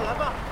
来吧。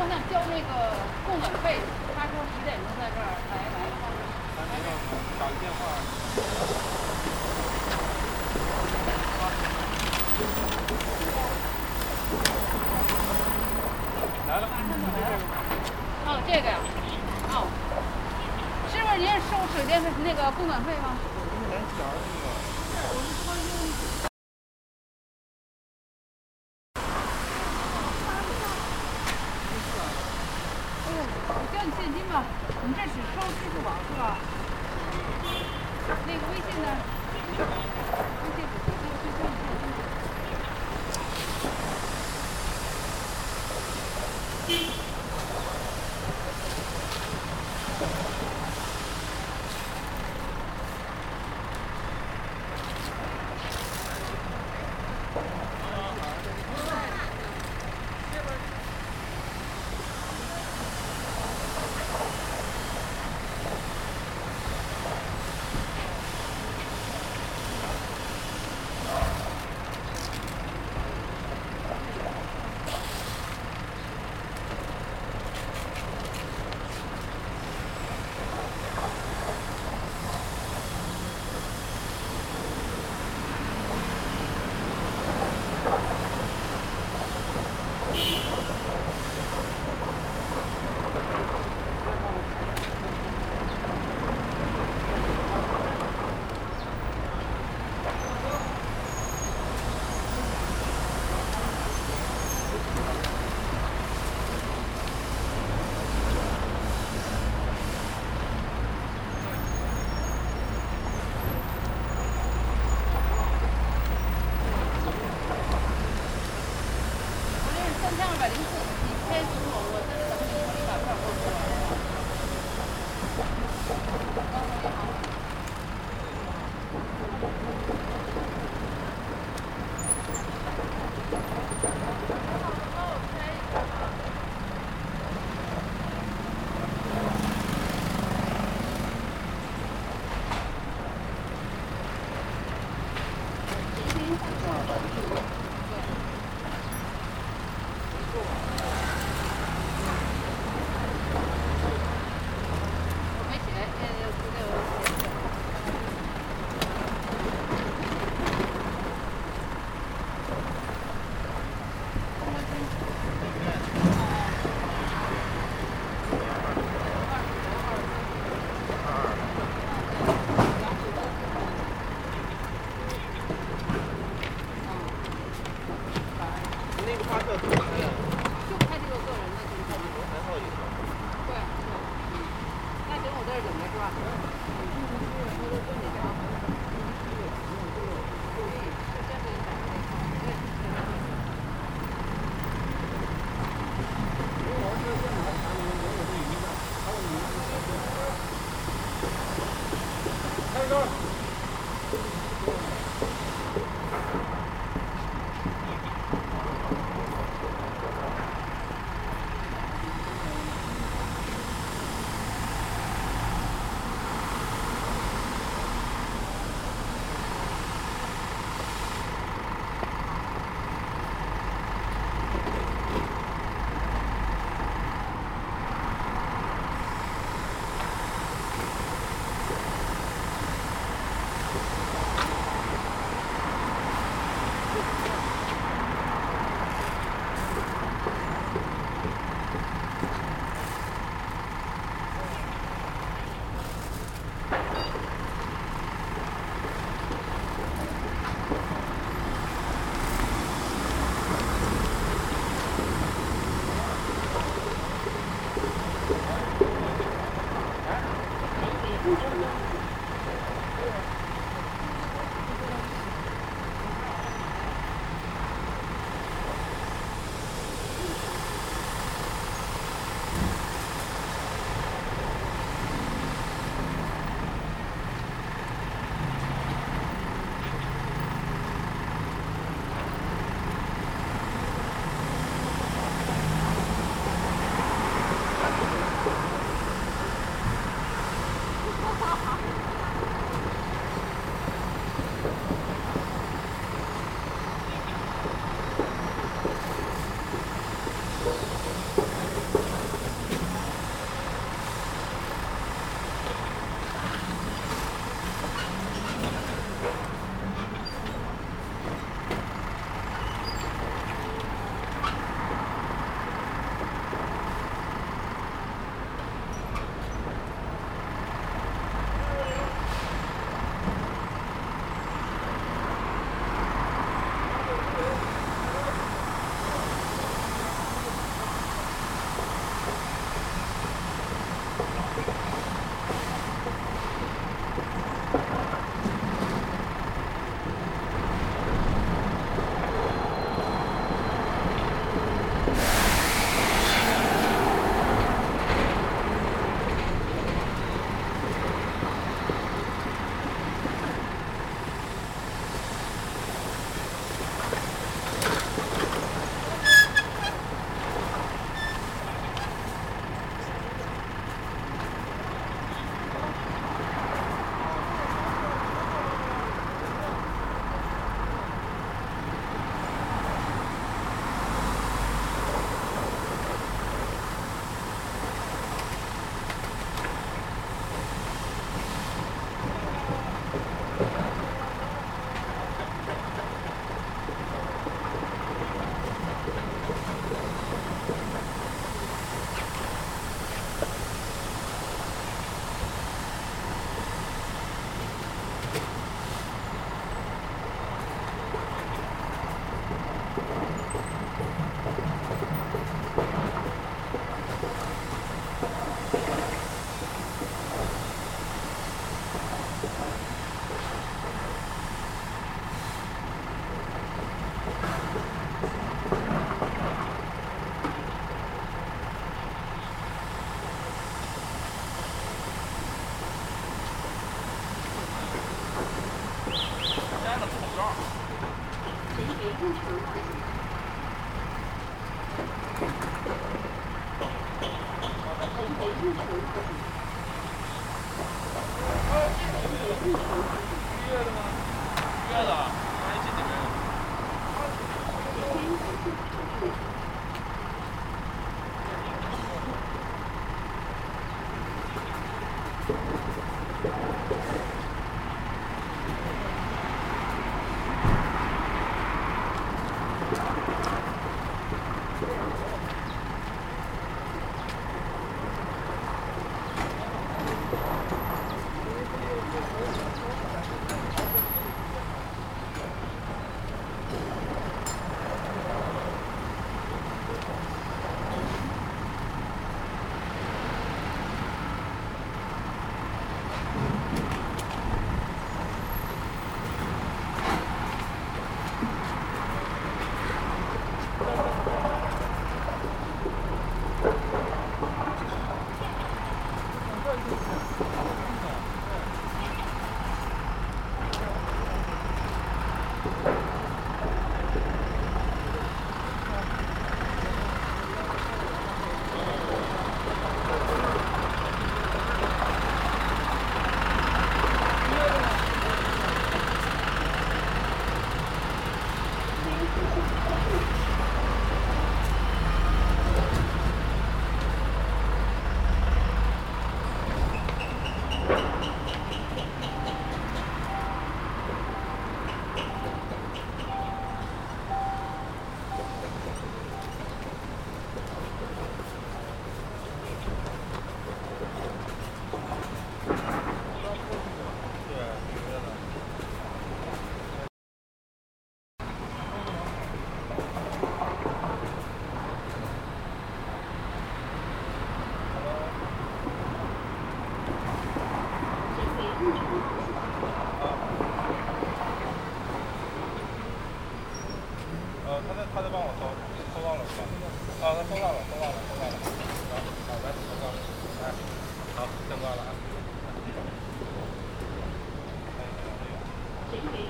我想交那个供暖费，他说十点钟在这儿来来的话，咱这个打个电话。来了，马上就来了。哦，这个呀，哦，师傅，您是收水电费那个供暖费吗？嫌だ。嫌だ。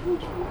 Thank you.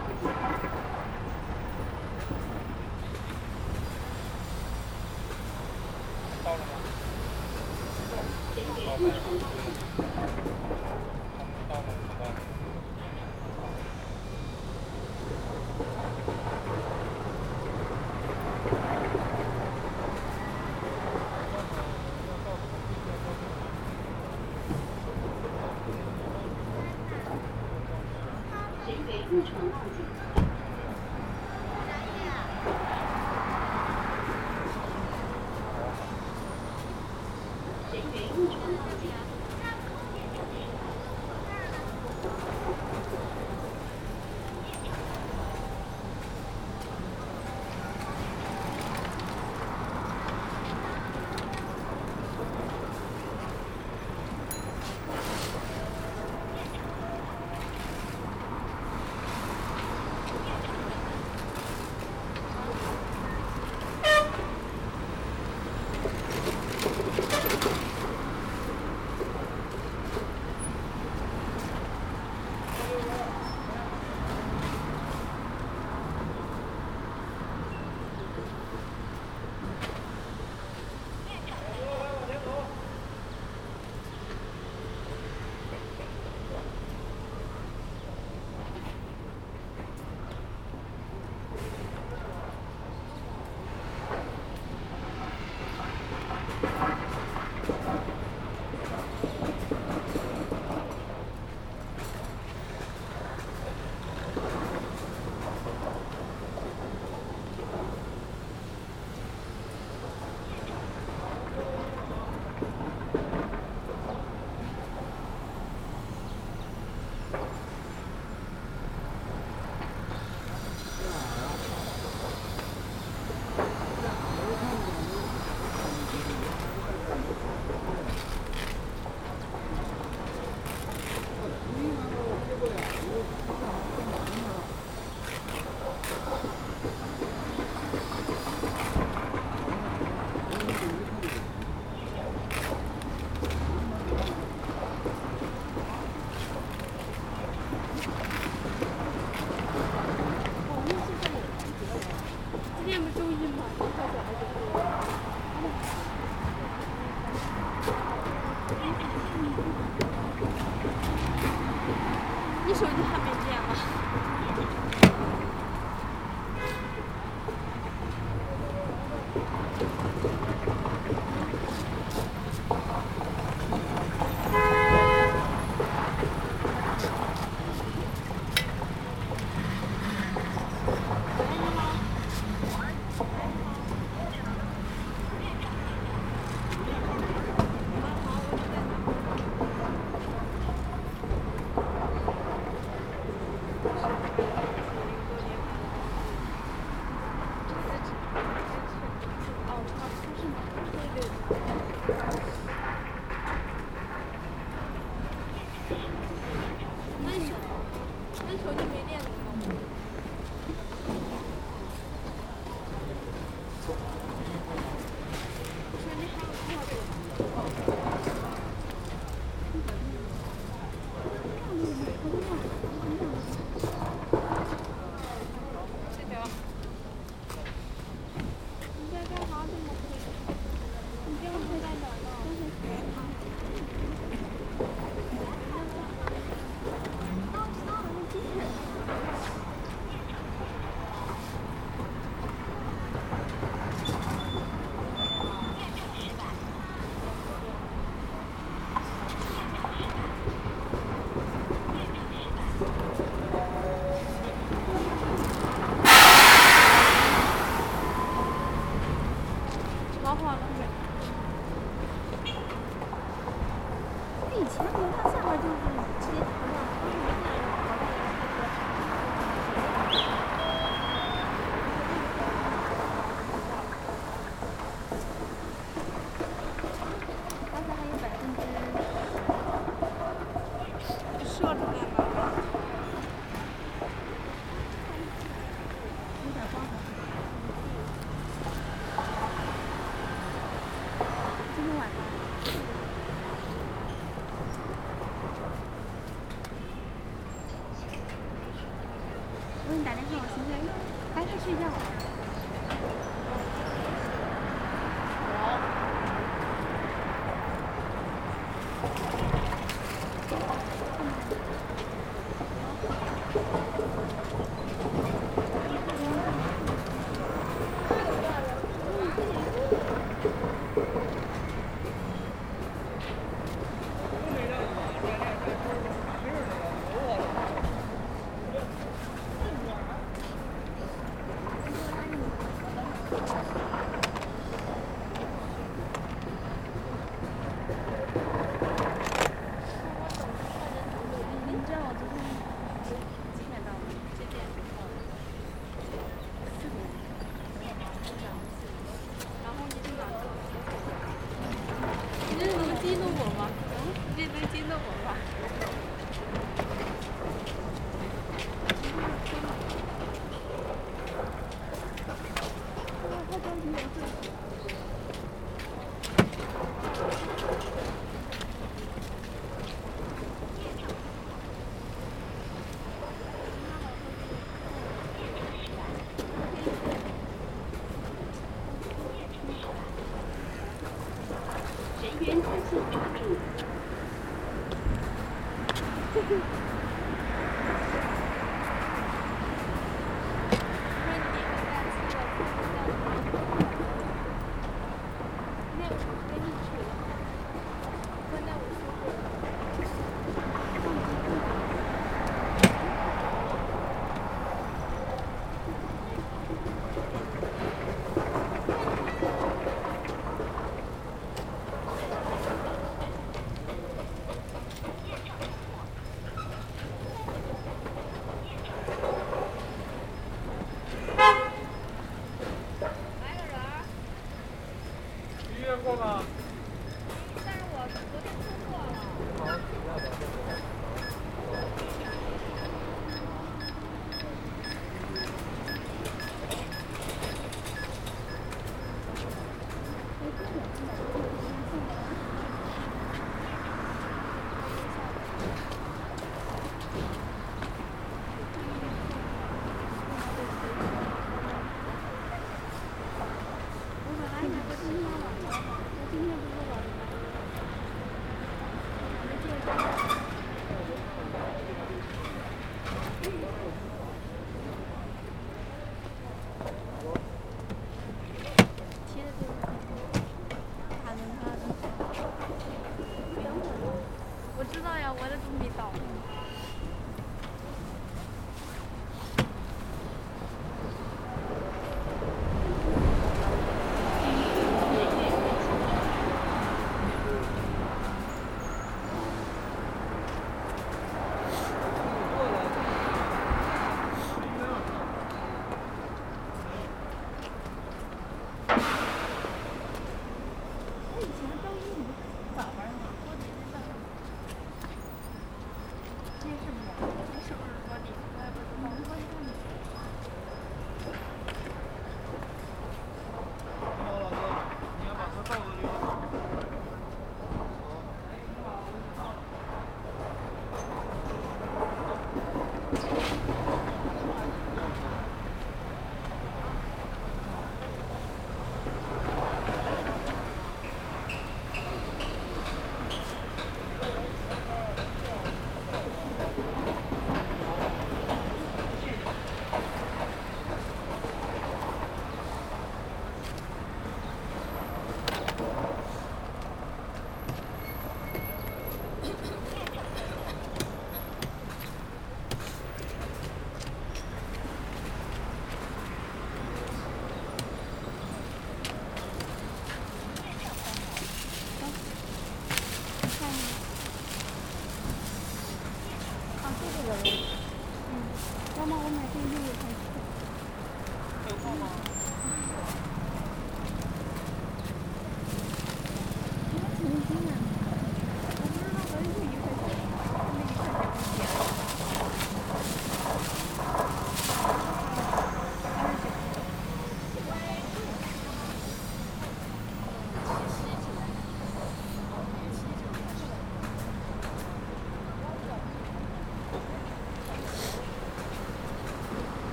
Yeah.